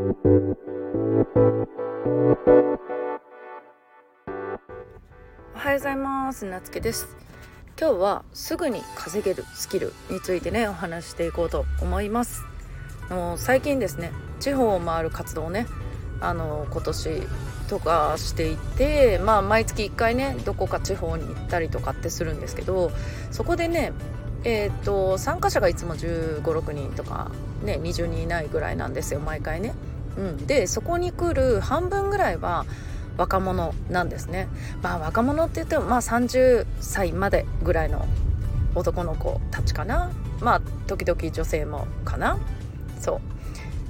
おはようございます。なつけです。今日はすぐに稼げるスキルについてねお話していこうと思います。の最近ですね地方を回る活動をねあの今年とかしていてまあ毎月1回ねどこか地方に行ったりとかってするんですけどそこでねえーと、参加者がいつも1 5 6人とか、ね、20人いないぐらいなんですよ毎回ね。うん、でそこに来る半分ぐらいは若者なんですね。まあ若者って言ってもまあ30歳までぐらいの男の子たちかなまあ時々女性もかなそ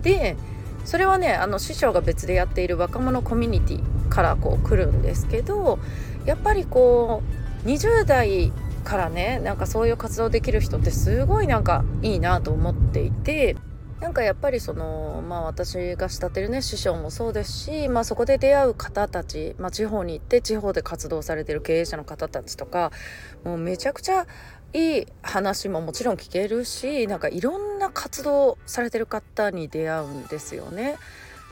うでそれはねあの師匠が別でやっている若者コミュニティからこう来るんですけどやっぱりこう20代からねなんかそういう活動できる人ってすごいなんかいいなと思っていてなんかやっぱりそのまあ私が慕ってるね師匠もそうですし、まあ、そこで出会う方たち、まあ、地方に行って地方で活動されてる経営者の方たちとかもうめちゃくちゃいい話ももちろん聞けるしなんかいろんな活動されてる方に出会うんですよね。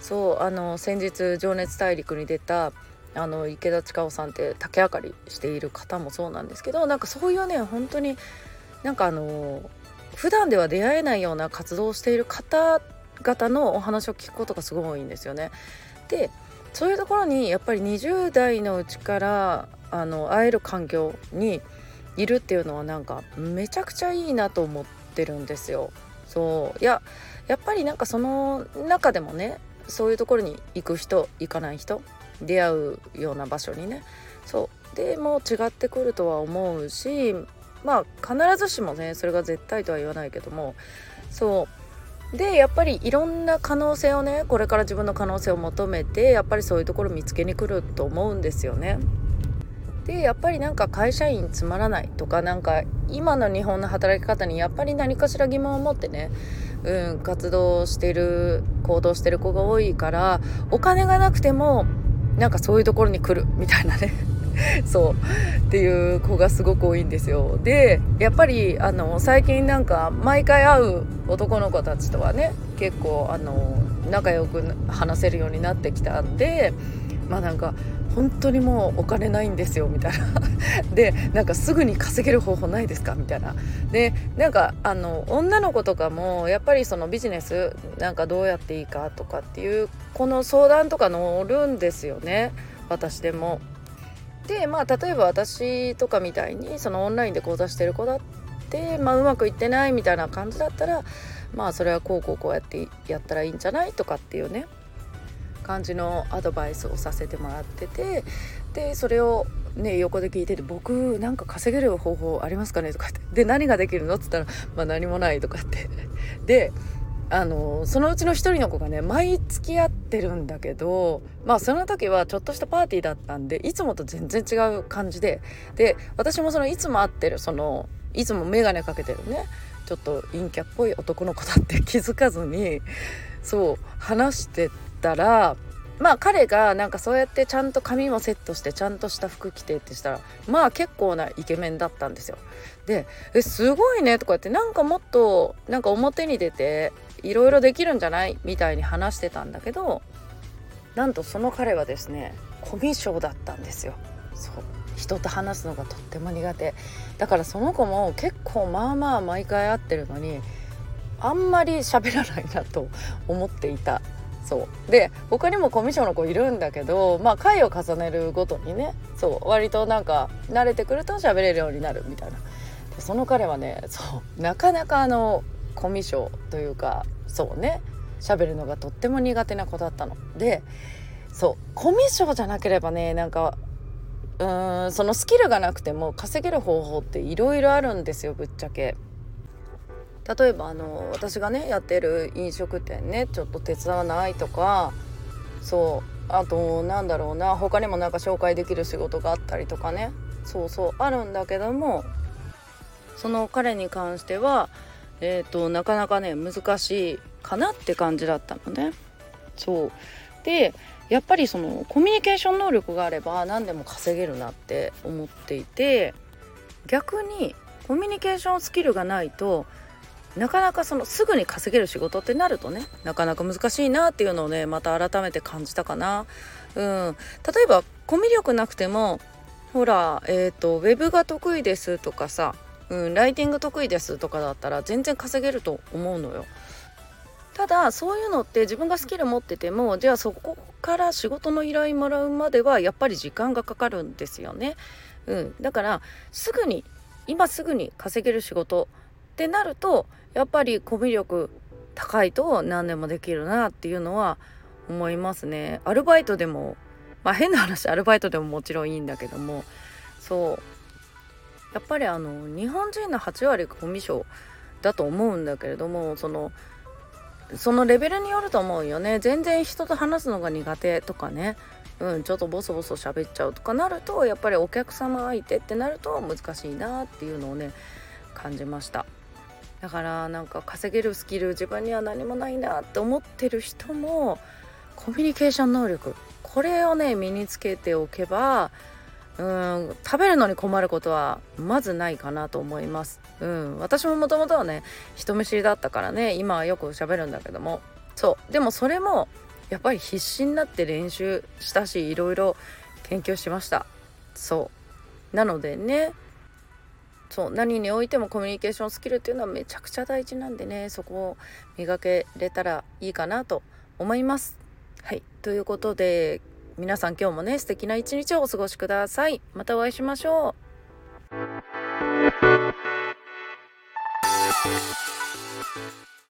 そうあの先日「情熱大陸」に出たあの池田千佳さんって竹あかりしている方もそうなんですけどなんかそういうね本当になんかあの普段では出会えないような活動をしている方々のお話を聞くことがすごい多いんですよね。でそういうところにやっぱり20代のうちからあの会える環境にいるっていうのはなんかめちゃくちゃいいなと思ってるんですよ。そういややっぱりなんかその中でもねそういうところに行く人行かない人出会うような場所にね。そう。でも違ってくるとは思うしまあ必ずしもねそれが絶対とは言わないけども。そう。でやっぱりいろんな可能性をねこれから自分の可能性を求めてやっぱりそういうところ見つけに来ると思うんですよね。でやっぱりなんか会社員つまらないとかなんか今の日本の働き方にやっぱり何かしら疑問を持ってね、うん、活動してる行動してる子が多いからお金がなくてもなんかそういうところに来るみたいなね。そう。っていう子がすごく多いんですよ。でやっぱりあの最近なんか毎回会う男の子たちとはね結構あの仲良く話せるようになってきたんでまあなんか本当にもうお金ないんですよみたいな。でなんかすぐに稼げる方法ないですかみたいな。でなんかあの女の子とかもやっぱりそのビジネスなんかどうやっていいかとかっていうこの相談とか乗るんですよね。私でも。でまあ例えば私とかみたいにそのオンラインで講座してる子だって、まあ、うまくいってないみたいな感じだったらまあそれはこうこうこうやってやったらいいんじゃないとかっていうね。感じのアドバイスをさせてもらっててでそれをね横で聞いてて「僕なんか稼げる方法ありますかね?」とかって「で何ができるの?」っつったら「まあ何もない」とかってであのそのうちの一人の子がね毎月会ってるんだけどまあその時はちょっとしたパーティーだったんでいつもと全然違う感じでで私もそのいつも会ってるそのいつも眼鏡かけてるねちょっと陰キャっぽい男の子だって気づかずにそう話してたらまあ彼がなんかそうやってちゃんと髪もセットしてちゃんとした服着てってしたらまあ結構なイケメンだったんですよ。で「えすごいね」とか言ってなんかもっとなんか表に出ていろいろできるんじゃない？みたいに話してたんだけどなんとその彼はですねコミュ障だったんですよ。そう人と話すのがとっても苦手だからその子も結構まあまあ毎回会ってるのにあんまり喋らないなと思っていたそう。で他にもコミュ障の子いるんだけどまあ回を重ねるごとにねそう割となんか慣れてくると喋れるようになるみたいな。でその彼はねそうなかなかあのコミュ障というかそうね喋るのがとっても苦手な子だったの。でそうコミュ障じゃなければねなんかうーんそのスキルがなくても稼げる方法っていろいろあるんですよぶっちゃけ。例えばあの私がねやってる飲食店ねちょっと手伝わないとかそうあとなんだろうな他にもなんか紹介できる仕事があったりとかねそうそうあるんだけどもその彼に関してはえーと、なかなかね難しいかなって感じだったのね。そうでやっぱりそのコミュニケーション能力があれば何でも稼げるなって思っていて逆にコミュニケーションスキルがないとなかなかそのすぐに稼げる仕事ってなるとねなかなか難しいなっていうのをねまた改めて感じたかな。うん、例えばコミュ力なくてもほら、えーと、ウェブが得意ですとかさ、うん、ライティング得意ですとかだったら全然稼げると思うのよ。ただそういうのって自分がスキル持っててもじゃあそこから仕事の依頼もらうまではやっぱり時間がかかるんですよね。うん、だからすぐに今すぐに稼げる仕事ってなるとやっぱりコミュ力高いと何でもできるなっていうのは思いますね。アルバイトでもまあ変な話アルバイトでももちろんいいんだけども。そう。やっぱりあの日本人の8割がコミュ障だと思うんだけれどもそのそのレベルによると思うよね。全然人と話すのが苦手とかね。うんちょっとボソボソ喋っちゃうとかなるとやっぱりお客様相手ってなると難しいなっていうのをね感じました。だからなんか稼げるスキル自分には何もないなって思ってる人もコミュニケーション能力これをね身につけておけばうん食べるのに困ることはまずないかなと思います。うん、私ももともとはね人見知りだったからね今はよく喋るんだけども。そうでもそれもやっぱり必死になって練習したしいろいろ研究しました。そう。なのでねそう何においてもコミュニケーションスキルっていうのはめちゃくちゃ大事なんでねそこを磨けれたらいいかなと思います。はい。ということで皆さん今日もね素敵な一日をお過ごしください。またお会いしましょう。